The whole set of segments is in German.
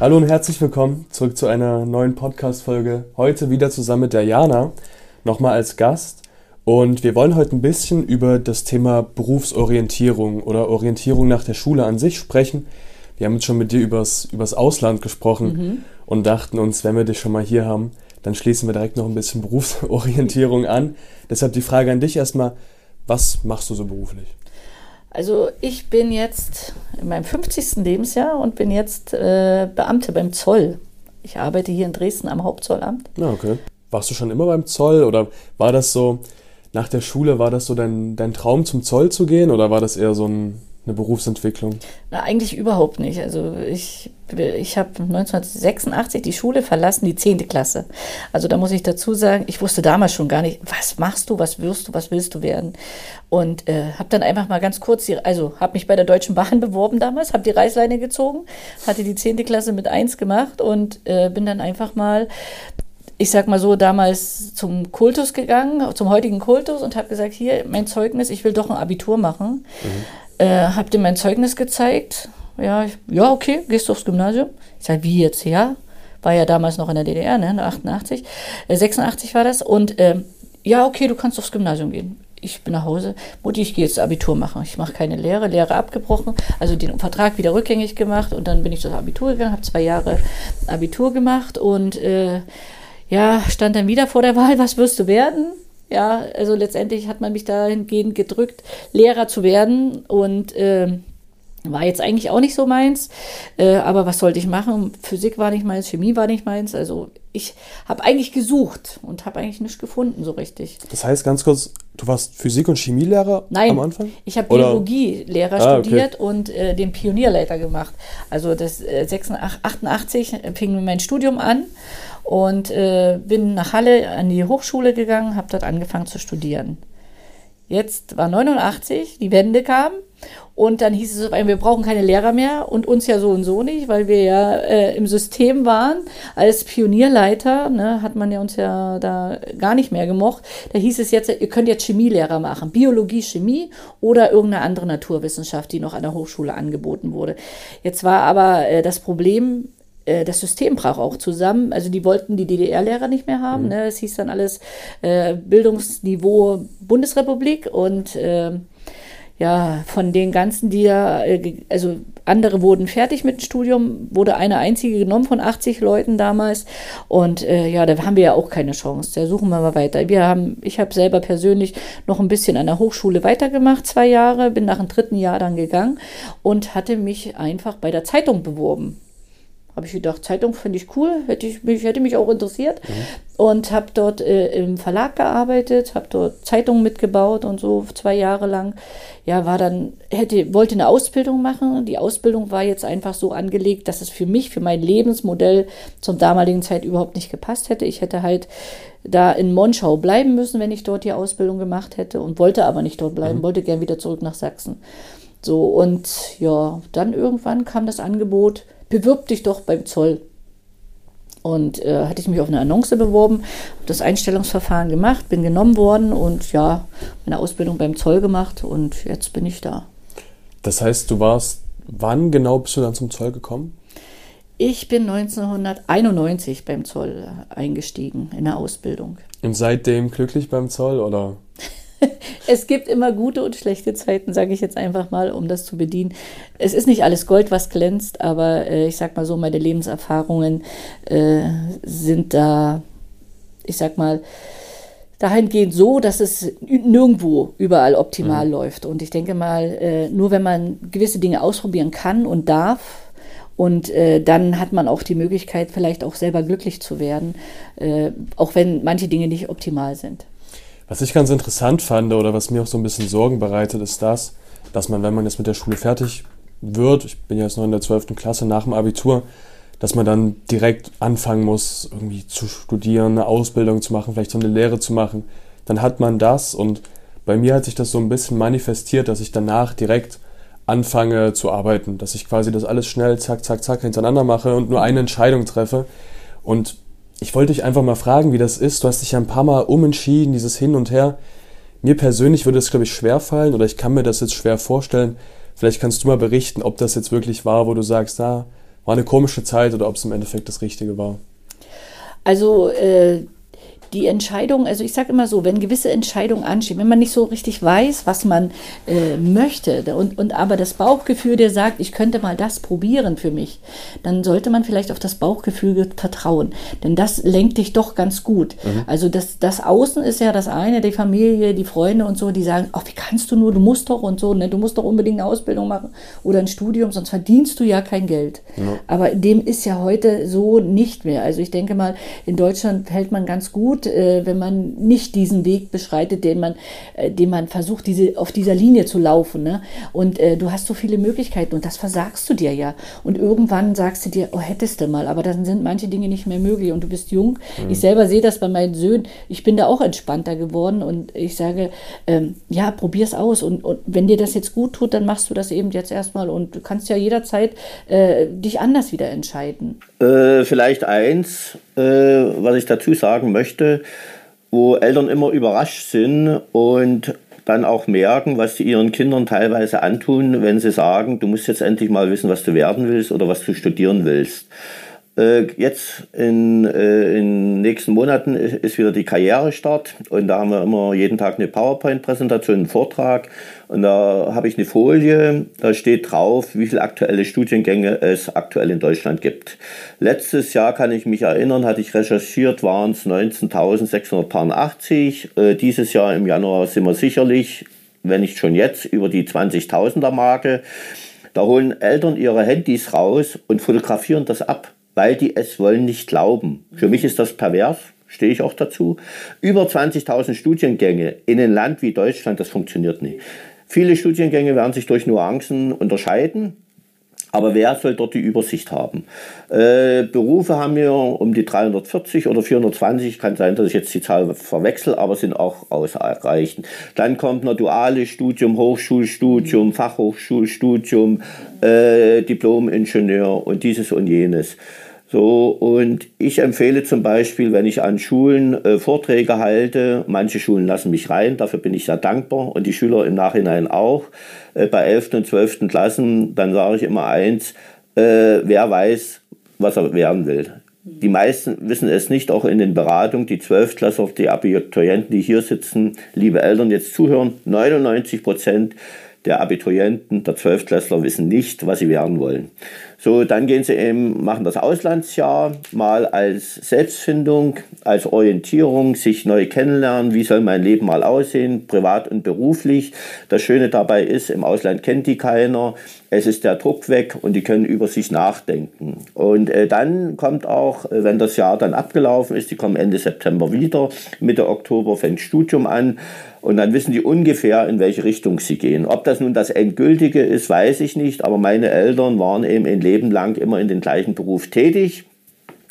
Hallo und herzlich willkommen zurück zu einer neuen Podcast-Folge. Heute wieder zusammen mit der Jana, nochmal als Gast. Und wir wollen heute ein bisschen über das Thema Berufsorientierung oder Orientierung nach der Schule an sich sprechen. Wir haben jetzt schon mit dir übers, übers Ausland gesprochen mhm. und dachten uns, wenn wir dich schon mal hier haben, dann schließen wir direkt noch ein bisschen Berufsorientierung an. Deshalb die Frage an dich erstmal, was machst du so beruflich? Also ich bin jetzt in meinem 50. Lebensjahr und bin jetzt äh, Beamte beim Zoll. Ich arbeite hier in Dresden am Hauptzollamt. Ja, okay. Warst du schon immer beim Zoll oder war das so, nach der Schule, war das so dein, dein Traum zum Zoll zu gehen oder war das eher so ein eine Berufsentwicklung? Na, eigentlich überhaupt nicht. Also ich, ich habe 1986 die Schule verlassen, die 10. Klasse. Also da muss ich dazu sagen, ich wusste damals schon gar nicht, was machst du, was wirst du, was willst du werden. Und äh, habe dann einfach mal ganz kurz, die, also habe mich bei der Deutschen Bahn beworben damals, habe die Reißleine gezogen, hatte die 10. Klasse mit 1 gemacht und äh, bin dann einfach mal ich sag mal so, damals zum Kultus gegangen, zum heutigen Kultus und habe gesagt, hier, mein Zeugnis, ich will doch ein Abitur machen. Mhm. Äh, hab dir mein Zeugnis gezeigt. Ja, ich, ja, okay, gehst du aufs Gymnasium? Ich sage, wie jetzt? Ja, war ja damals noch in der DDR, ne, 88, äh, 86 war das. Und äh, ja, okay, du kannst aufs Gymnasium gehen. Ich bin nach Hause. Mutti, ich gehe jetzt Abitur machen. Ich mache keine Lehre, Lehre abgebrochen, also den Vertrag wieder rückgängig gemacht und dann bin ich zum Abitur gegangen, habe zwei Jahre Abitur gemacht und äh, ja, stand dann wieder vor der Wahl, was wirst du werden? Ja, also letztendlich hat man mich dahingehend gedrückt, Lehrer zu werden und äh, war jetzt eigentlich auch nicht so meins. Äh, aber was sollte ich machen? Physik war nicht meins, Chemie war nicht meins. Also ich habe eigentlich gesucht und habe eigentlich nichts gefunden so richtig. Das heißt ganz kurz, du warst Physik- und Chemielehrer Nein, am Anfang? ich habe Biologielehrer ah, studiert okay. und äh, den Pionierleiter gemacht. Also das äh, 86, 88 fing mein Studium an und äh, bin nach Halle an die Hochschule gegangen, habe dort angefangen zu studieren. Jetzt war 89, die Wende kam und dann hieß es, wir brauchen keine Lehrer mehr und uns ja so und so nicht, weil wir ja äh, im System waren. Als Pionierleiter ne, hat man ja uns ja da gar nicht mehr gemocht. Da hieß es jetzt, ihr könnt jetzt Chemielehrer machen, Biologie, Chemie oder irgendeine andere Naturwissenschaft, die noch an der Hochschule angeboten wurde. Jetzt war aber äh, das Problem, das System brach auch zusammen. Also die wollten die DDR-Lehrer nicht mehr haben. Mhm. Ne? Es hieß dann alles äh, Bildungsniveau Bundesrepublik und äh, ja, von den ganzen, die da, äh, also andere wurden fertig mit dem Studium, wurde eine einzige genommen von 80 Leuten damals. Und äh, ja, da haben wir ja auch keine Chance. Da suchen wir mal weiter. Wir haben, ich habe selber persönlich noch ein bisschen an der Hochschule weitergemacht, zwei Jahre, bin nach dem dritten Jahr dann gegangen und hatte mich einfach bei der Zeitung beworben habe ich gedacht, Zeitung finde ich cool, hätte, ich mich, hätte mich auch interessiert. Mhm. Und habe dort äh, im Verlag gearbeitet, habe dort Zeitungen mitgebaut und so zwei Jahre lang. Ja, war dann, hätte, wollte eine Ausbildung machen. Die Ausbildung war jetzt einfach so angelegt, dass es für mich, für mein Lebensmodell zum damaligen Zeit überhaupt nicht gepasst hätte. Ich hätte halt da in Monschau bleiben müssen, wenn ich dort die Ausbildung gemacht hätte und wollte aber nicht dort bleiben, mhm. wollte gern wieder zurück nach Sachsen. So, und ja, dann irgendwann kam das Angebot, bewirb dich doch beim Zoll. Und äh, hatte ich mich auf eine Annonce beworben, habe das Einstellungsverfahren gemacht, bin genommen worden und ja, meine Ausbildung beim Zoll gemacht und jetzt bin ich da. Das heißt, du warst, wann genau bist du dann zum Zoll gekommen? Ich bin 1991 beim Zoll eingestiegen in der Ausbildung. Und seitdem glücklich beim Zoll oder? es gibt immer gute und schlechte Zeiten, sage ich jetzt einfach mal, um das zu bedienen. Es ist nicht alles Gold, was glänzt, aber äh, ich sag mal so, meine Lebenserfahrungen äh, sind da, ich sag mal, dahingehend so, dass es nirgendwo überall optimal mhm. läuft. Und ich denke mal, äh, nur wenn man gewisse Dinge ausprobieren kann und darf, und äh, dann hat man auch die Möglichkeit, vielleicht auch selber glücklich zu werden, äh, auch wenn manche Dinge nicht optimal sind. Was ich ganz interessant fand oder was mir auch so ein bisschen Sorgen bereitet, ist das, dass man, wenn man jetzt mit der Schule fertig wird, ich bin jetzt noch in der 12. Klasse nach dem Abitur, dass man dann direkt anfangen muss, irgendwie zu studieren, eine Ausbildung zu machen, vielleicht so eine Lehre zu machen. Dann hat man das und bei mir hat sich das so ein bisschen manifestiert, dass ich danach direkt anfange zu arbeiten, dass ich quasi das alles schnell zack, zack, zack hintereinander mache und nur eine Entscheidung treffe. Und ich wollte dich einfach mal fragen, wie das ist. Du hast dich ja ein paar Mal umentschieden, dieses Hin und Her. Mir persönlich würde es, glaube ich, schwer fallen oder ich kann mir das jetzt schwer vorstellen. Vielleicht kannst du mal berichten, ob das jetzt wirklich war, wo du sagst, ah, war eine komische Zeit oder ob es im Endeffekt das Richtige war. Also äh, die Entscheidung, also ich sage immer so, wenn gewisse Entscheidungen anstehen, wenn man nicht so richtig weiß, was man äh, möchte und, und aber das Bauchgefühl dir sagt, ich könnte mal das probieren für mich, dann sollte man vielleicht auf das Bauchgefühl vertrauen, denn das lenkt dich doch ganz gut. Mhm. Also das, das Außen ist ja das eine, die Familie, die Freunde und so, die sagen, ach, wie kannst du nur, du musst doch und so, ne? du musst doch unbedingt eine Ausbildung machen oder ein Studium, sonst verdienst du ja kein Geld. Mhm. Aber dem ist ja heute so nicht mehr. Also ich denke mal, in Deutschland hält man ganz gut gut, äh, wenn man nicht diesen Weg beschreitet, den man, äh, den man versucht, diese, auf dieser Linie zu laufen. Ne? Und äh, du hast so viele Möglichkeiten und das versagst du dir ja. Und irgendwann sagst du dir, oh, hättest du mal, aber dann sind manche Dinge nicht mehr möglich und du bist jung. Mhm. Ich selber sehe das bei meinen Söhnen. Ich bin da auch entspannter geworden und ich sage, ähm, ja, probier's aus. Und, und wenn dir das jetzt gut tut, dann machst du das eben jetzt erstmal und du kannst ja jederzeit äh, dich anders wieder entscheiden. Äh, vielleicht eins, äh, was ich dazu sagen möchte, wo Eltern immer überrascht sind und dann auch merken, was sie ihren Kindern teilweise antun, wenn sie sagen, du musst jetzt endlich mal wissen, was du werden willst oder was du studieren willst. Äh, jetzt in, äh, in nächsten Monaten ist wieder die Karrierestart und da haben wir immer jeden Tag eine PowerPoint-Präsentation, einen Vortrag und da habe ich eine Folie, da steht drauf, wie viele aktuelle Studiengänge es aktuell in Deutschland gibt. Letztes Jahr kann ich mich erinnern, hatte ich recherchiert, waren es 19.680. Äh, dieses Jahr im Januar sind wir sicherlich, wenn nicht schon jetzt, über die 20.000er Marke. Da holen Eltern ihre Handys raus und fotografieren das ab weil die es wollen nicht glauben. Für mich ist das pervers, stehe ich auch dazu. Über 20.000 Studiengänge in einem Land wie Deutschland, das funktioniert nicht. Viele Studiengänge werden sich durch Nuancen unterscheiden. Aber wer soll dort die Übersicht haben? Äh, Berufe haben wir um die 340 oder 420, kann sein, dass ich jetzt die Zahl verwechsel, aber sind auch ausreichend. Dann kommt ein duales Studium, Hochschulstudium, Fachhochschulstudium, äh, Diplom-Ingenieur und dieses und jenes. So, und ich empfehle zum Beispiel, wenn ich an Schulen äh, Vorträge halte, manche Schulen lassen mich rein, dafür bin ich sehr dankbar und die Schüler im Nachhinein auch, äh, bei 11. und 12. Klassen, dann sage ich immer eins, äh, wer weiß, was er werden will. Die meisten wissen es nicht, auch in den Beratungen, die 12. Klasse, die Abiturienten, die hier sitzen, liebe Eltern, jetzt zuhören, 99 Prozent der Abiturienten, der 12. Klässler wissen nicht, was sie werden wollen. So, dann gehen sie eben, machen das Auslandsjahr mal als Selbstfindung, als Orientierung, sich neu kennenlernen, wie soll mein Leben mal aussehen, privat und beruflich. Das Schöne dabei ist, im Ausland kennt die keiner, es ist der Druck weg und die können über sich nachdenken. Und äh, dann kommt auch, äh, wenn das Jahr dann abgelaufen ist, die kommen Ende September wieder, Mitte Oktober fängt Studium an und dann wissen die ungefähr, in welche Richtung sie gehen. Ob das nun das Endgültige ist, weiß ich nicht, aber meine Eltern waren eben ein Leben lang immer in den gleichen Beruf tätig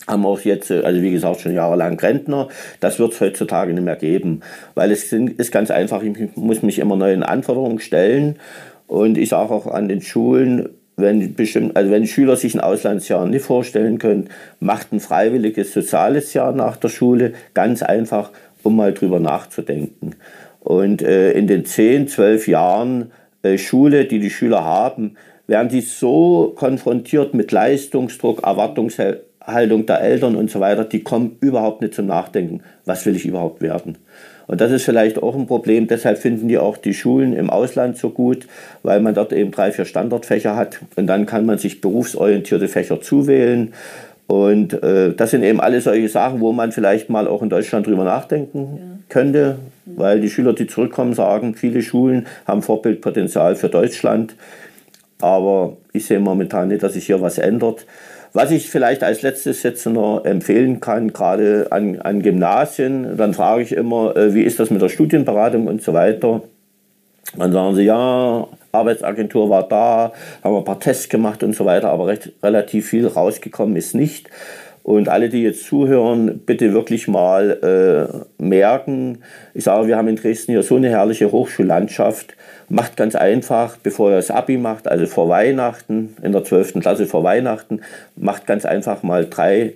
haben auch jetzt, also wie gesagt, schon jahrelang Rentner. Das wird es heutzutage nicht mehr geben, weil es ist ganz einfach, ich muss mich immer neuen Anforderungen stellen. Und ich sage auch an den Schulen, wenn, bestimmt, also wenn Schüler sich ein Auslandsjahr nicht vorstellen können, macht ein freiwilliges soziales Jahr nach der Schule, ganz einfach, um mal drüber nachzudenken. Und äh, in den 10, 12 Jahren äh, Schule, die die Schüler haben, werden sie so konfrontiert mit Leistungsdruck, Erwartungshaltung der Eltern und so weiter, die kommen überhaupt nicht zum Nachdenken, was will ich überhaupt werden. Und das ist vielleicht auch ein Problem. Deshalb finden die auch die Schulen im Ausland so gut, weil man dort eben drei, vier Standardfächer hat. Und dann kann man sich berufsorientierte Fächer zuwählen. Und äh, das sind eben alle solche Sachen, wo man vielleicht mal auch in Deutschland drüber nachdenken ja. Könnte, weil die Schüler, die zurückkommen, sagen, viele Schulen haben Vorbildpotenzial für Deutschland. Aber ich sehe momentan nicht, dass sich hier was ändert. Was ich vielleicht als letztes jetzt noch empfehlen kann, gerade an, an Gymnasien, dann frage ich immer, äh, wie ist das mit der Studienberatung und so weiter. Dann sagen sie, ja, Arbeitsagentur war da, haben ein paar Tests gemacht und so weiter, aber recht, relativ viel rausgekommen ist nicht. Und alle, die jetzt zuhören, bitte wirklich mal äh, merken, ich sage, wir haben in Dresden hier so eine herrliche Hochschullandschaft. Macht ganz einfach, bevor ihr das Abi macht, also vor Weihnachten, in der 12. Klasse vor Weihnachten, macht ganz einfach mal drei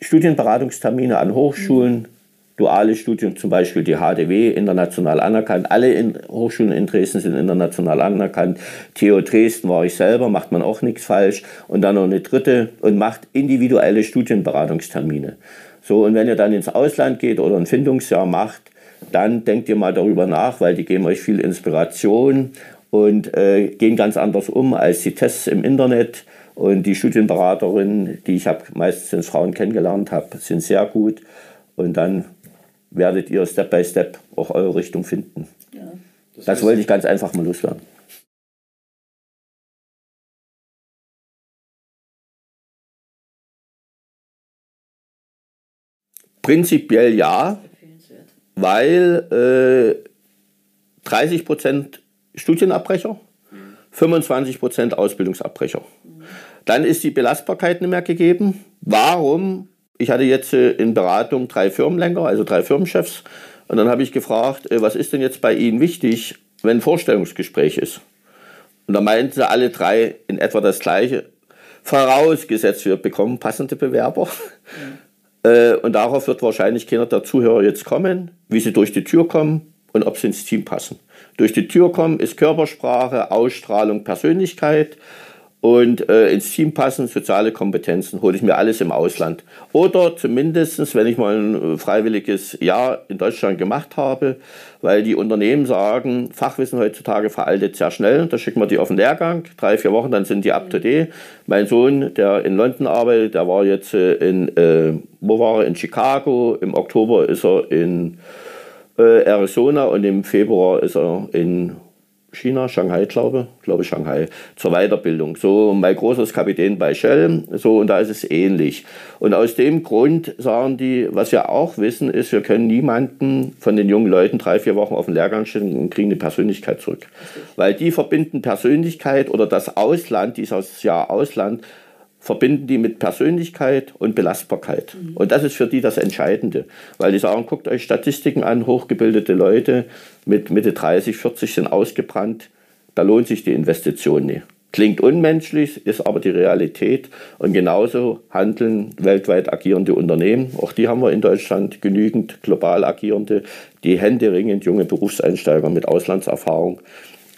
Studienberatungstermine an Hochschulen, duales Studium, zum Beispiel die HDW, international anerkannt. Alle in Hochschulen in Dresden sind international anerkannt. TU Dresden war ich selber, macht man auch nichts falsch. Und dann noch eine dritte und macht individuelle Studienberatungstermine. So, und wenn ihr dann ins Ausland geht oder ein Findungsjahr macht, dann denkt ihr mal darüber nach, weil die geben euch viel Inspiration und äh, gehen ganz anders um als die Tests im Internet. Und die Studienberaterinnen, die ich habe meistens Frauen kennengelernt habe, sind sehr gut. Und dann werdet ihr Step by Step auch eure Richtung finden. Ja, das, das wollte ich ganz einfach mal loswerden. Prinzipiell ja, weil äh, 30 Prozent Studienabbrecher, 25 Prozent Ausbildungsabbrecher. Dann ist die Belastbarkeit nicht mehr gegeben. Warum ich hatte jetzt äh, in Beratung drei Firmenlenker, also drei Firmenchefs. Und dann habe ich gefragt, äh, was ist denn jetzt bei Ihnen wichtig, wenn ein Vorstellungsgespräch ist? Und da meinten sie alle drei in etwa das Gleiche. Vorausgesetzt, wir bekommen passende Bewerber. Mhm. und darauf wird wahrscheinlich keiner der Zuhörer jetzt kommen, wie sie durch die Tür kommen und ob sie ins Team passen. Durch die Tür kommen ist Körpersprache, Ausstrahlung, Persönlichkeit und äh, ins Team passen, soziale Kompetenzen, hole ich mir alles im Ausland. Oder zumindest, wenn ich mal ein äh, freiwilliges Jahr in Deutschland gemacht habe, weil die Unternehmen sagen, Fachwissen heutzutage veraltet sehr schnell, da schicken wir die auf den Lehrgang, drei, vier Wochen, dann sind die up to date. Mein Sohn, der in London arbeitet, der war jetzt äh, in, äh, wo war er, in Chicago, im Oktober ist er in äh, Arizona und im Februar ist er in China, Shanghai, glaube ich, glaube Shanghai, zur Weiterbildung. So, mein großer ist Kapitän bei Shell, so, und da ist es ähnlich. Und aus dem Grund sagen die, was wir auch wissen, ist, wir können niemanden von den jungen Leuten drei, vier Wochen auf den Lehrgang stellen und kriegen eine Persönlichkeit zurück. Weil die verbinden Persönlichkeit oder das Ausland, dieses Jahr Ausland, verbinden die mit Persönlichkeit und Belastbarkeit. Mhm. Und das ist für die das Entscheidende. Weil die sagen, guckt euch Statistiken an, hochgebildete Leute mit Mitte 30, 40 sind ausgebrannt. Da lohnt sich die Investition nicht. Klingt unmenschlich, ist aber die Realität. Und genauso handeln weltweit agierende Unternehmen. Auch die haben wir in Deutschland genügend global agierende, die händeringend junge Berufseinsteiger mit Auslandserfahrung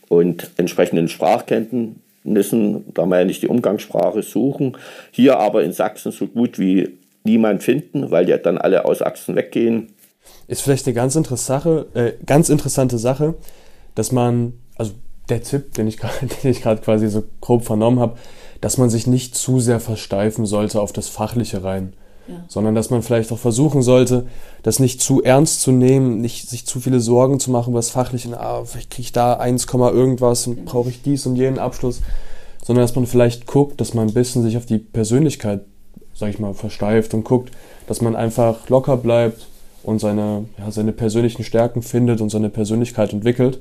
und entsprechenden Sprachkenntnissen Nissen, da meine ich die Umgangssprache suchen. Hier aber in Sachsen so gut wie niemand finden, weil ja dann alle aus Sachsen weggehen. Ist vielleicht eine ganz, Sache, äh, ganz interessante Sache, dass man, also der Tipp, den ich gerade quasi so grob vernommen habe, dass man sich nicht zu sehr versteifen sollte auf das Fachliche rein. Ja. sondern dass man vielleicht auch versuchen sollte, das nicht zu ernst zu nehmen, nicht sich zu viele Sorgen zu machen, was fachlich, ah, vielleicht kriege ich da 1, irgendwas und brauche ich dies und jenen Abschluss, sondern dass man vielleicht guckt, dass man ein bisschen sich auf die Persönlichkeit, sag ich mal, versteift und guckt, dass man einfach locker bleibt und seine, ja, seine persönlichen Stärken findet und seine Persönlichkeit entwickelt.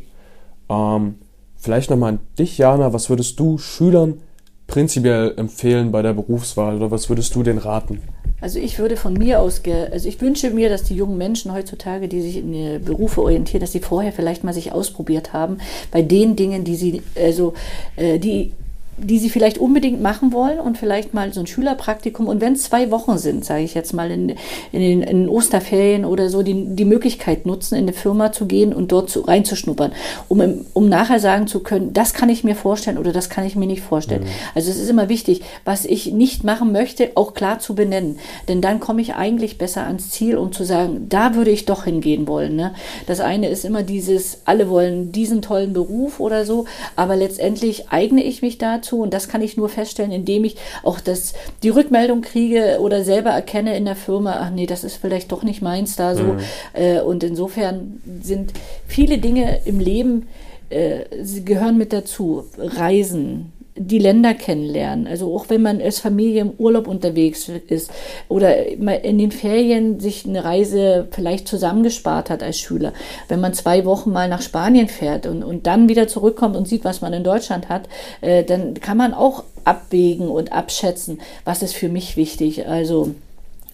Ähm, vielleicht nochmal an dich, Jana, was würdest du Schülern prinzipiell empfehlen bei der Berufswahl oder was würdest du denen raten? Also ich würde von mir aus, also ich wünsche mir, dass die jungen Menschen heutzutage, die sich in Berufe orientieren, dass sie vorher vielleicht mal sich ausprobiert haben bei den Dingen, die sie, also äh, die die sie vielleicht unbedingt machen wollen und vielleicht mal so ein Schülerpraktikum und wenn es zwei Wochen sind, sage ich jetzt mal in, in den in Osterferien oder so, die, die Möglichkeit nutzen, in eine Firma zu gehen und dort zu, reinzuschnuppern, um, um nachher sagen zu können, das kann ich mir vorstellen oder das kann ich mir nicht vorstellen. Mhm. Also es ist immer wichtig, was ich nicht machen möchte, auch klar zu benennen, denn dann komme ich eigentlich besser ans Ziel, um zu sagen, da würde ich doch hingehen wollen. Ne? Das eine ist immer dieses, alle wollen diesen tollen Beruf oder so, aber letztendlich eigne ich mich dazu, dazu und das kann ich nur feststellen, indem ich auch das, die Rückmeldung kriege oder selber erkenne in der Firma, ach nee, das ist vielleicht doch nicht meins da so. Mhm. Äh, und insofern sind viele Dinge im Leben, äh, sie gehören mit dazu. Reisen, die Länder kennenlernen. Also auch wenn man als Familie im Urlaub unterwegs ist oder in den Ferien sich eine Reise vielleicht zusammengespart hat als Schüler. Wenn man zwei Wochen mal nach Spanien fährt und, und dann wieder zurückkommt und sieht, was man in Deutschland hat, äh, dann kann man auch abwägen und abschätzen, was ist für mich wichtig. Also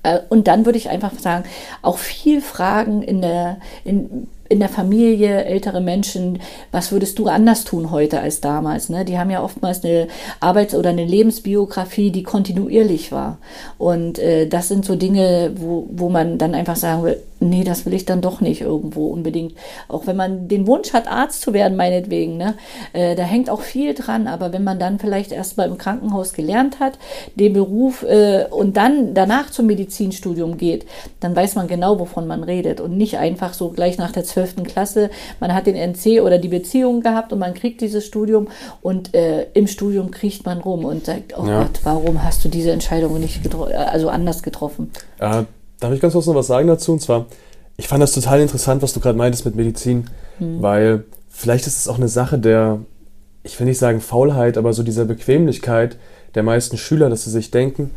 äh, und dann würde ich einfach sagen, auch viel Fragen in der, in, in der Familie, ältere Menschen, was würdest du anders tun heute als damals? Ne? Die haben ja oftmals eine Arbeits- oder eine Lebensbiografie, die kontinuierlich war. Und äh, das sind so Dinge, wo, wo man dann einfach sagen will, nee, das will ich dann doch nicht irgendwo unbedingt. Auch wenn man den Wunsch hat, Arzt zu werden, meinetwegen, ne? Äh, da hängt auch viel dran. Aber wenn man dann vielleicht erst mal im Krankenhaus gelernt hat, den Beruf äh, und dann danach zum Medizinstudium geht, dann weiß man genau, wovon man redet und nicht einfach so gleich nach der 12. Klasse, man hat den NC oder die Beziehung gehabt und man kriegt dieses Studium und äh, im Studium kriegt man rum und sagt, oh ja. Gott, warum hast du diese Entscheidung nicht also anders getroffen? Darf ich ganz kurz noch was sagen dazu? Und zwar, ich fand das total interessant, was du gerade meintest mit Medizin, mhm. weil vielleicht ist es auch eine Sache der, ich will nicht sagen Faulheit, aber so dieser Bequemlichkeit der meisten Schüler, dass sie sich denken,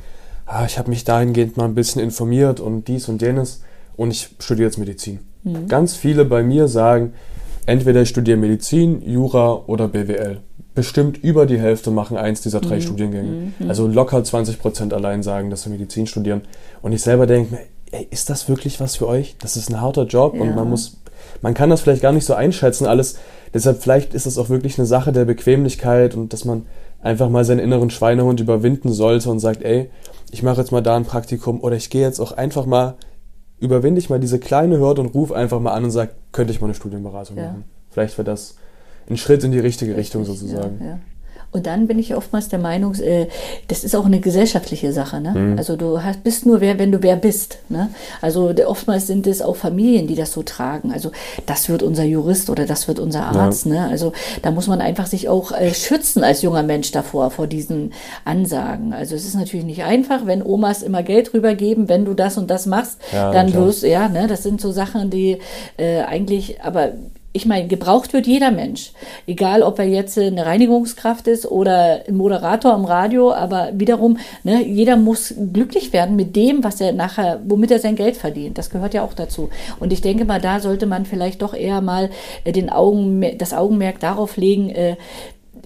ah, ich habe mich dahingehend mal ein bisschen informiert und dies und jenes und ich studiere jetzt Medizin. Mhm. Ganz viele bei mir sagen, entweder ich studiere Medizin, Jura oder BWL. Bestimmt über die Hälfte machen eins dieser drei mhm. Studiengänge. Mhm. Also locker 20 Prozent allein sagen, dass sie Medizin studieren. Und ich selber denke mir, ey, ist das wirklich was für euch? Das ist ein harter Job ja. und man muss, man kann das vielleicht gar nicht so einschätzen, alles. Deshalb vielleicht ist es auch wirklich eine Sache der Bequemlichkeit und dass man einfach mal seinen inneren Schweinehund überwinden sollte und sagt, ey, ich mache jetzt mal da ein Praktikum oder ich gehe jetzt auch einfach mal, überwinde ich mal diese kleine Hürde und rufe einfach mal an und sage, könnte ich mal eine Studienberatung ja. machen. Vielleicht wäre das ein Schritt in die richtige Richtig, Richtung sozusagen. Ja, ja. Und dann bin ich oftmals der Meinung, äh, das ist auch eine gesellschaftliche Sache. Ne? Mhm. Also du hast, bist nur wer, wenn du wer bist. Ne? Also oftmals sind es auch Familien, die das so tragen. Also das wird unser Jurist oder das wird unser Arzt. Ja. Ne? Also da muss man einfach sich auch äh, schützen als junger Mensch davor, vor diesen Ansagen. Also es ist natürlich nicht einfach, wenn Omas immer Geld rübergeben, wenn du das und das machst, ja, dann wirst du, ja, ne, das sind so Sachen, die äh, eigentlich, aber ich meine, gebraucht wird jeder Mensch. Egal, ob er jetzt eine Reinigungskraft ist oder ein Moderator am Radio, aber wiederum, ne, jeder muss glücklich werden mit dem, was er nachher, womit er sein Geld verdient. Das gehört ja auch dazu. Und ich denke mal, da sollte man vielleicht doch eher mal äh, den Augen, das Augenmerk darauf legen, äh,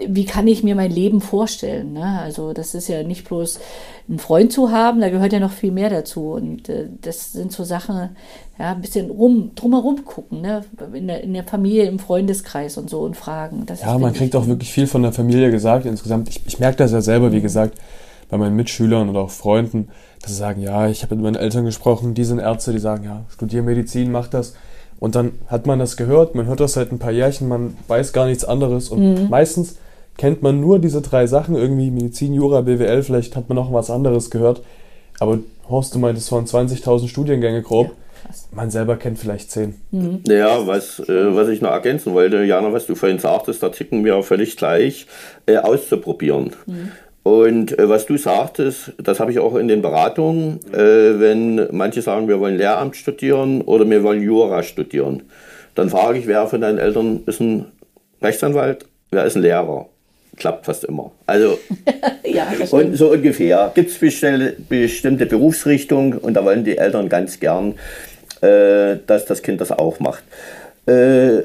wie kann ich mir mein Leben vorstellen? Ne? Also das ist ja nicht bloß einen Freund zu haben, da gehört ja noch viel mehr dazu. Und äh, das sind so Sachen, ja, ein bisschen rum, drumherum gucken, ne? in, der, in der Familie, im Freundeskreis und so und fragen. Das ja, man kriegt auch wirklich viel von der Familie gesagt. Insgesamt, ich, ich merke das ja selber, wie gesagt, bei meinen Mitschülern oder auch Freunden, dass sie sagen, ja, ich habe mit meinen Eltern gesprochen, die sind Ärzte, die sagen, ja, studier Medizin, mach das. Und dann hat man das gehört, man hört das seit ein paar Jährchen, man weiß gar nichts anderes. Und mhm. meistens kennt man nur diese drei Sachen, irgendwie Medizin, Jura, BWL, vielleicht hat man noch was anderes gehört. Aber Horst, du meintest von 20.000 Studiengänge grob. Ja. Man selber kennt vielleicht zehn. Mhm. Ja, was, äh, was ich noch ergänzen wollte, Jana, was du vorhin sagtest, da ticken wir völlig gleich, äh, auszuprobieren. Mhm. Und äh, was du sagtest, das habe ich auch in den Beratungen, äh, wenn manche sagen, wir wollen Lehramt studieren oder wir wollen Jura studieren, dann frage ich, wer von deinen Eltern ist ein Rechtsanwalt, wer ist ein Lehrer? Klappt fast immer. Also ja, und so ungefähr. Gibt es bestimmte Berufsrichtungen und da wollen die Eltern ganz gern, äh, dass das Kind das auch macht. Äh,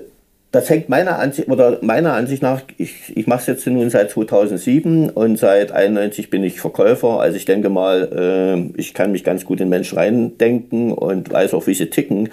das hängt meiner Ansicht, oder meiner Ansicht nach, ich, ich mache es jetzt nun seit 2007 und seit 91 bin ich Verkäufer. Also ich denke mal, äh, ich kann mich ganz gut in Menschen reindenken und weiß auch, wie sie ticken.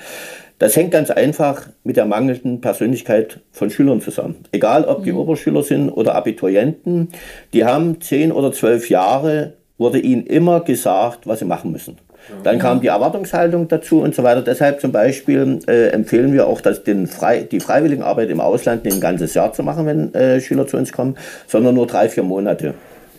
Das hängt ganz einfach mit der mangelnden Persönlichkeit von Schülern zusammen. Egal, ob die mhm. Oberschüler sind oder Abiturienten, die haben zehn oder zwölf Jahre, wurde ihnen immer gesagt, was sie machen müssen. Dann kam die Erwartungshaltung dazu und so weiter. Deshalb zum Beispiel äh, empfehlen wir auch, dass den Frei, die Freiwilligenarbeit im Ausland nicht ein ganzes Jahr zu machen, wenn äh, Schüler zu uns kommen, sondern nur drei, vier Monate.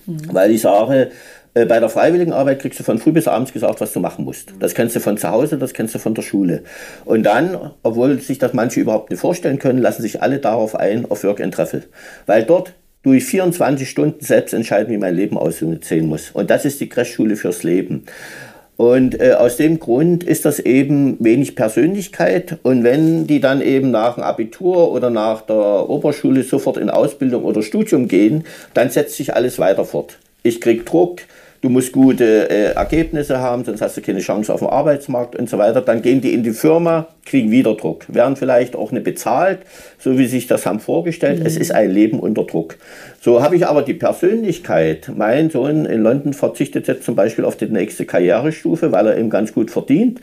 Mhm. Weil ich sage, äh, bei der freiwilligen Arbeit kriegst du von früh bis abends gesagt, was du machen musst. Das kennst du von zu Hause, das kennst du von der Schule. Und dann, obwohl sich das manche überhaupt nicht vorstellen können, lassen sich alle darauf ein, auf Work and Treffel. Weil dort durch 24 Stunden selbst entscheiden, wie mein Leben aussehen muss. Und das ist die Crashschule fürs Leben. Und äh, aus dem Grund ist das eben wenig Persönlichkeit. Und wenn die dann eben nach dem Abitur oder nach der Oberschule sofort in Ausbildung oder Studium gehen, dann setzt sich alles weiter fort. Ich krieg Druck, du musst gute äh, Ergebnisse haben, sonst hast du keine Chance auf dem Arbeitsmarkt und so weiter. Dann gehen die in die Firma, kriegen wieder Druck, werden vielleicht auch nicht bezahlt, so wie sich das haben vorgestellt. Mhm. Es ist ein Leben unter Druck. So habe ich aber die Persönlichkeit. Mein Sohn in London verzichtet jetzt zum Beispiel auf die nächste Karrierestufe, weil er eben ganz gut verdient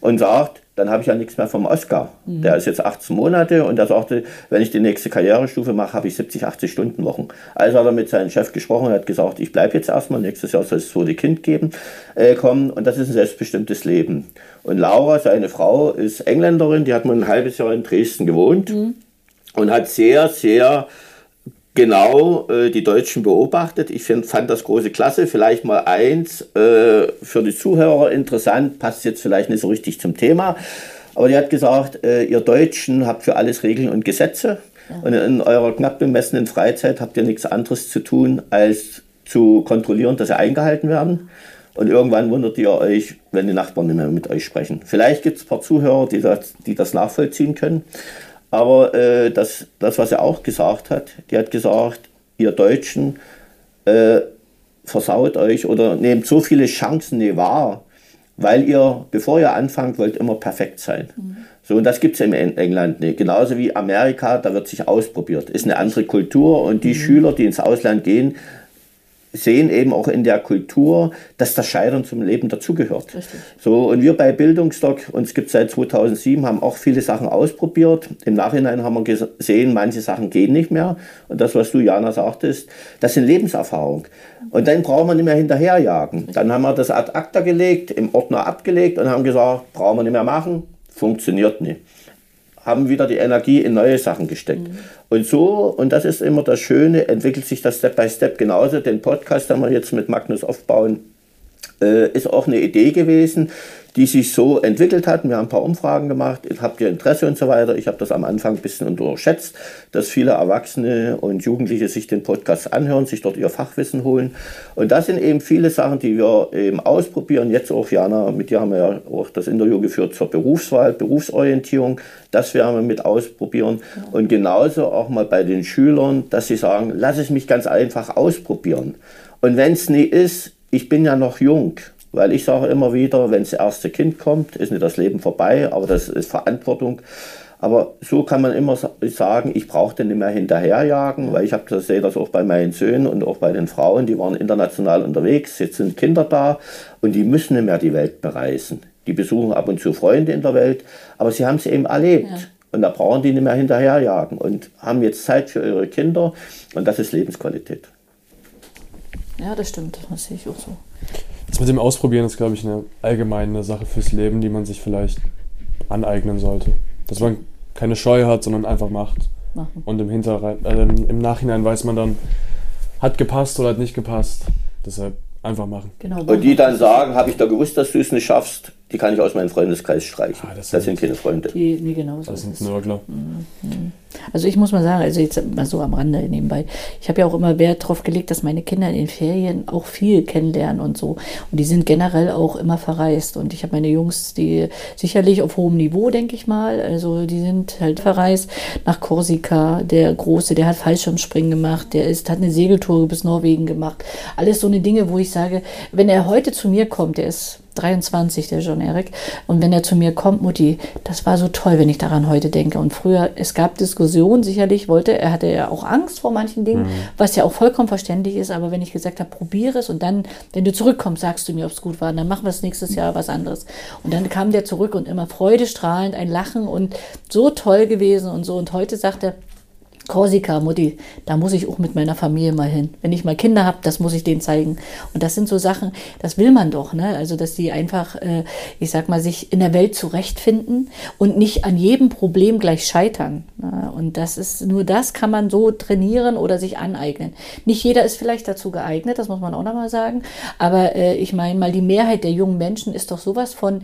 und sagt, dann habe ich ja nichts mehr vom Oscar. Mhm. Der ist jetzt 18 Monate und er sagte, wenn ich die nächste Karrierestufe mache, habe ich 70, 80 Stunden Wochen. Also hat er mit seinem Chef gesprochen und hat gesagt, ich bleibe jetzt erstmal, nächstes Jahr soll es so die Kind geben, äh, kommen und das ist ein selbstbestimmtes Leben. Und Laura, seine Frau, ist Engländerin, die hat mal ein halbes Jahr in Dresden gewohnt mhm. und hat sehr, sehr genau äh, die Deutschen beobachtet. Ich find, fand das große Klasse. Vielleicht mal eins äh, für die Zuhörer interessant, passt jetzt vielleicht nicht so richtig zum Thema. Aber die hat gesagt, äh, ihr Deutschen habt für alles Regeln und Gesetze. Ja. Und in eurer knapp bemessenen Freizeit habt ihr nichts anderes zu tun, als zu kontrollieren, dass sie eingehalten werden. Und irgendwann wundert ihr euch, wenn die Nachbarn nicht mehr mit euch sprechen. Vielleicht gibt es ein paar Zuhörer, die das, die das nachvollziehen können. Aber äh, das, das, was er auch gesagt hat, die hat gesagt, ihr Deutschen äh, versaut euch oder nehmt so viele Chancen nicht wahr, weil ihr, bevor ihr anfangt, wollt immer perfekt sein. Mhm. So, und das gibt es in England nicht. Genauso wie Amerika, da wird sich ausprobiert. Ist eine andere Kultur und die mhm. Schüler, die ins Ausland gehen, sehen eben auch in der Kultur, dass das Scheitern zum Leben dazugehört. So, und wir bei Bildungsdoc, uns gibt es seit 2007, haben auch viele Sachen ausprobiert. Im Nachhinein haben wir gesehen, manche Sachen gehen nicht mehr. Und das, was du, Jana, sagtest, das sind Lebenserfahrung. Und dann brauchen wir nicht mehr hinterherjagen. Dann haben wir das ad acta gelegt, im Ordner abgelegt und haben gesagt, brauchen wir nicht mehr machen, funktioniert nicht haben wieder die Energie in neue Sachen gesteckt. Mhm. Und so, und das ist immer das Schöne, entwickelt sich das Step by Step genauso. Den Podcast, den wir jetzt mit Magnus aufbauen, äh, ist auch eine Idee gewesen, die sich so entwickelt hat. Wir haben ein paar Umfragen gemacht, habt ihr Interesse und so weiter. Ich habe das am Anfang ein bisschen unterschätzt, dass viele Erwachsene und Jugendliche sich den Podcast anhören, sich dort ihr Fachwissen holen. Und das sind eben viele Sachen, die wir eben ausprobieren. Jetzt auch, Jana, mit dir haben wir ja auch das Interview geführt zur Berufswahl, Berufsorientierung. Das werden wir mit ausprobieren. Und genauso auch mal bei den Schülern, dass sie sagen, lass es mich ganz einfach ausprobieren. Und wenn es nie ist, ich bin ja noch jung. Weil ich sage immer wieder, wenn das erste Kind kommt, ist nicht das Leben vorbei, aber das ist Verantwortung. Aber so kann man immer sagen, ich brauche den nicht mehr hinterherjagen, weil ich habe das sehe das auch bei meinen Söhnen und auch bei den Frauen, die waren international unterwegs, jetzt sind Kinder da und die müssen nicht mehr die Welt bereisen. Die besuchen ab und zu Freunde in der Welt, aber sie haben es eben erlebt. Ja. Und da brauchen die nicht mehr hinterherjagen und haben jetzt Zeit für ihre Kinder und das ist Lebensqualität. Ja, das stimmt, das sehe ich auch so. Das mit dem Ausprobieren ist, glaube ich, eine allgemeine Sache fürs Leben, die man sich vielleicht aneignen sollte. Dass man keine Scheu hat, sondern einfach macht. Machen. Und im, Hinterrein, äh, im Nachhinein weiß man dann, hat gepasst oder hat nicht gepasst. Deshalb einfach machen. Genau, und die dann sagen, habe ich da gewusst, dass du es nicht schaffst, die kann ich aus meinem Freundeskreis streichen. Ah, das, das, sind keine Freunde. Die, nee, genau so das sind Nörgler. Mhm. Also ich muss mal sagen, also jetzt mal so am Rande nebenbei, ich habe ja auch immer Wert darauf gelegt, dass meine Kinder in den Ferien auch viel kennenlernen und so. Und die sind generell auch immer verreist. Und ich habe meine Jungs, die sicherlich auf hohem Niveau, denke ich mal, also die sind halt verreist nach Korsika. Der Große, der hat Fallschirmspringen gemacht, der ist, hat eine Segeltour bis Norwegen gemacht. Alles so eine Dinge, wo ich sage, wenn er heute zu mir kommt, der ist 23, der John Eric. Und wenn er zu mir kommt, Mutti, das war so toll, wenn ich daran heute denke. Und früher, es gab Diskussionen, sicherlich wollte, er hatte ja auch Angst vor manchen Dingen, mhm. was ja auch vollkommen verständlich ist. Aber wenn ich gesagt habe, probiere es und dann, wenn du zurückkommst, sagst du mir, ob es gut war, dann machen wir es nächstes Jahr was anderes. Und dann kam der zurück und immer freudestrahlend, ein Lachen und so toll gewesen und so. Und heute sagt er, Korsika, Mutti, da muss ich auch mit meiner Familie mal hin. Wenn ich mal Kinder habe, das muss ich denen zeigen. Und das sind so Sachen, das will man doch, ne? Also, dass die einfach, äh, ich sag mal, sich in der Welt zurechtfinden und nicht an jedem Problem gleich scheitern. Ne? Und das ist, nur das kann man so trainieren oder sich aneignen. Nicht jeder ist vielleicht dazu geeignet, das muss man auch nochmal sagen. Aber äh, ich meine mal, die Mehrheit der jungen Menschen ist doch sowas von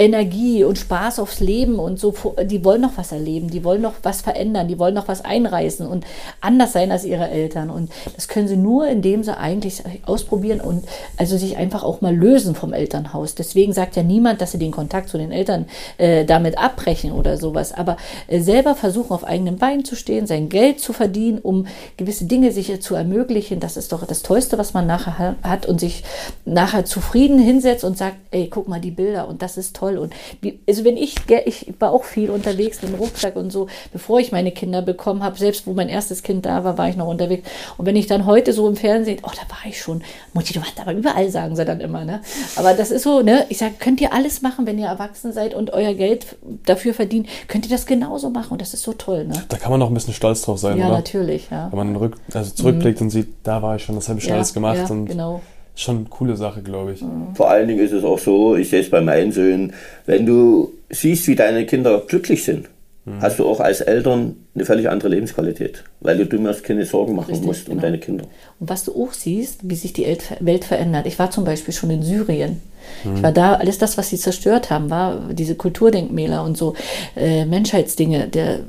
Energie und Spaß aufs Leben und so, die wollen noch was erleben, die wollen noch was verändern, die wollen noch was einreißen und anders sein als ihre Eltern. Und das können sie nur, indem sie eigentlich ausprobieren und also sich einfach auch mal lösen vom Elternhaus. Deswegen sagt ja niemand, dass sie den Kontakt zu den Eltern äh, damit abbrechen oder sowas, aber äh, selber versuchen, auf eigenen Beinen zu stehen, sein Geld zu verdienen, um gewisse Dinge sich zu ermöglichen. Das ist doch das Tollste, was man nachher hat und sich nachher zufrieden hinsetzt und sagt, ey, guck mal die Bilder und das ist toll. Und wie, also wenn ich, ich war auch viel unterwegs mit dem Rucksack und so, bevor ich meine Kinder bekommen habe, selbst wo mein erstes Kind da war, war ich noch unterwegs. Und wenn ich dann heute so im Fernsehen, oh, da war ich schon, Mutti, du warst aber überall, sagen sie dann immer, ne? Aber das ist so, ne? Ich sage, könnt ihr alles machen, wenn ihr erwachsen seid und euer Geld dafür verdient, könnt ihr das genauso machen und das ist so toll, ne? Da kann man auch ein bisschen stolz drauf sein, ja, oder? natürlich, ja. Wenn man rück, also zurückblickt mhm. und sieht, da war ich schon, das habe ich schon ja, alles gemacht. Ja, und genau schon eine coole Sache, glaube ich. Vor allen Dingen ist es auch so, ich sehe es bei meinen Söhnen, wenn du siehst, wie deine Kinder glücklich sind, mhm. hast du auch als Eltern eine völlig andere Lebensqualität, weil du dir keine Sorgen machen Richtig, musst um genau. deine Kinder. Und was du auch siehst, wie sich die Welt verändert. Ich war zum Beispiel schon in Syrien. Mhm. Ich war da, alles das, was sie zerstört haben, war diese Kulturdenkmäler und so äh, Menschheitsdinge, der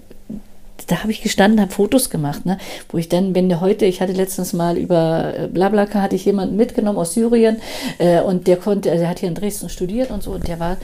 da habe ich gestanden, habe Fotos gemacht, ne? wo ich dann, wenn der heute, ich hatte letztens mal über äh, Blablaka, hatte ich jemanden mitgenommen aus Syrien äh, und der konnte, also er hat hier in Dresden studiert und so und der war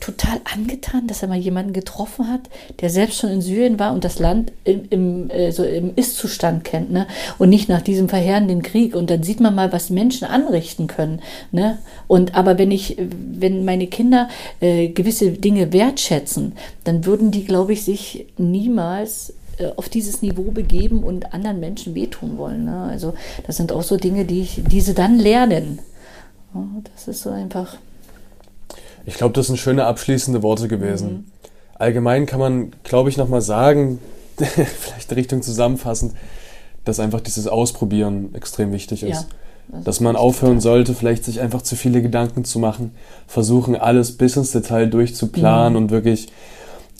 total angetan, dass er mal jemanden getroffen hat, der selbst schon in Syrien war und das Land im, im, äh, so im Ist-Zustand kennt, ne? Und nicht nach diesem verheerenden Krieg. Und dann sieht man mal, was Menschen anrichten können. Ne? Und aber wenn ich, wenn meine Kinder äh, gewisse Dinge wertschätzen, dann würden die, glaube ich, sich niemals äh, auf dieses Niveau begeben und anderen Menschen wehtun wollen. Ne? Also das sind auch so Dinge, die, ich, die sie dann lernen. Das ist so einfach. Ich glaube, das sind schöne abschließende Worte gewesen. Mhm. Allgemein kann man, glaube ich, nochmal sagen, vielleicht Richtung zusammenfassend, dass einfach dieses Ausprobieren extrem wichtig ist. Ja, das dass man aufhören sollte, vielleicht sich einfach zu viele Gedanken zu machen, versuchen, alles bis ins Detail durchzuplanen mhm. und wirklich,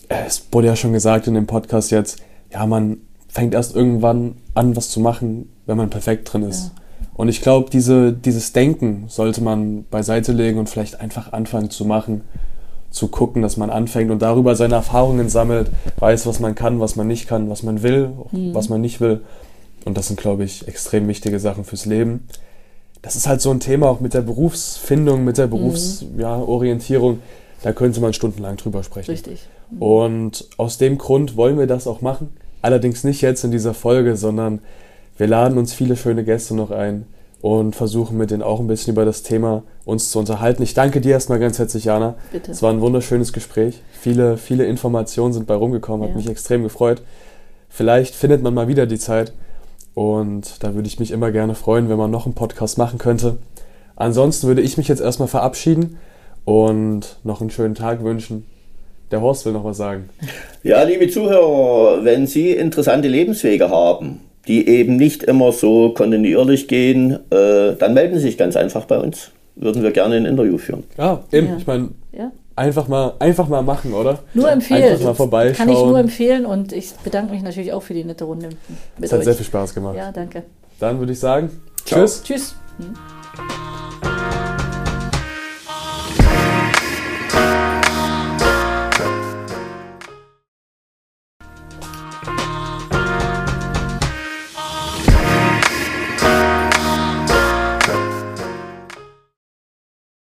äh, es wurde ja schon gesagt in dem Podcast jetzt, ja, man fängt erst irgendwann an, was zu machen, wenn man perfekt drin ist. Ja. Und ich glaube, diese, dieses Denken sollte man beiseite legen und vielleicht einfach anfangen zu machen, zu gucken, dass man anfängt und darüber seine Erfahrungen sammelt, weiß, was man kann, was man nicht kann, was man will, mhm. was man nicht will. Und das sind, glaube ich, extrem wichtige Sachen fürs Leben. Das ist halt so ein Thema auch mit der Berufsfindung, mit der mhm. Berufsorientierung. Mhm. Ja, da könnte man stundenlang drüber sprechen. Richtig. Und aus dem Grund wollen wir das auch machen. Allerdings nicht jetzt in dieser Folge, sondern wir laden uns viele schöne Gäste noch ein und versuchen mit denen auch ein bisschen über das Thema uns zu unterhalten. Ich danke dir erstmal ganz herzlich, Jana. Bitte. Es war ein wunderschönes Gespräch. Viele, viele Informationen sind bei rumgekommen, hat ja. mich extrem gefreut. Vielleicht findet man mal wieder die Zeit und da würde ich mich immer gerne freuen, wenn man noch einen Podcast machen könnte. Ansonsten würde ich mich jetzt erstmal verabschieden und noch einen schönen Tag wünschen. Der Horst will noch was sagen. Ja, liebe Zuhörer, wenn Sie interessante Lebenswege haben, die eben nicht immer so kontinuierlich gehen, äh, dann melden Sie sich ganz einfach bei uns. Würden wir gerne ein Interview führen. Ja, eben. Ja. Ich meine, ja. einfach, mal, einfach mal machen, oder? Nur empfehlen. Einfach mal vorbeischauen. Kann ich nur empfehlen und ich bedanke mich natürlich auch für die nette Runde. es hat euch. sehr viel Spaß gemacht. Ja, danke. Dann würde ich sagen, Ciao. tschüss. Tschüss. Hm.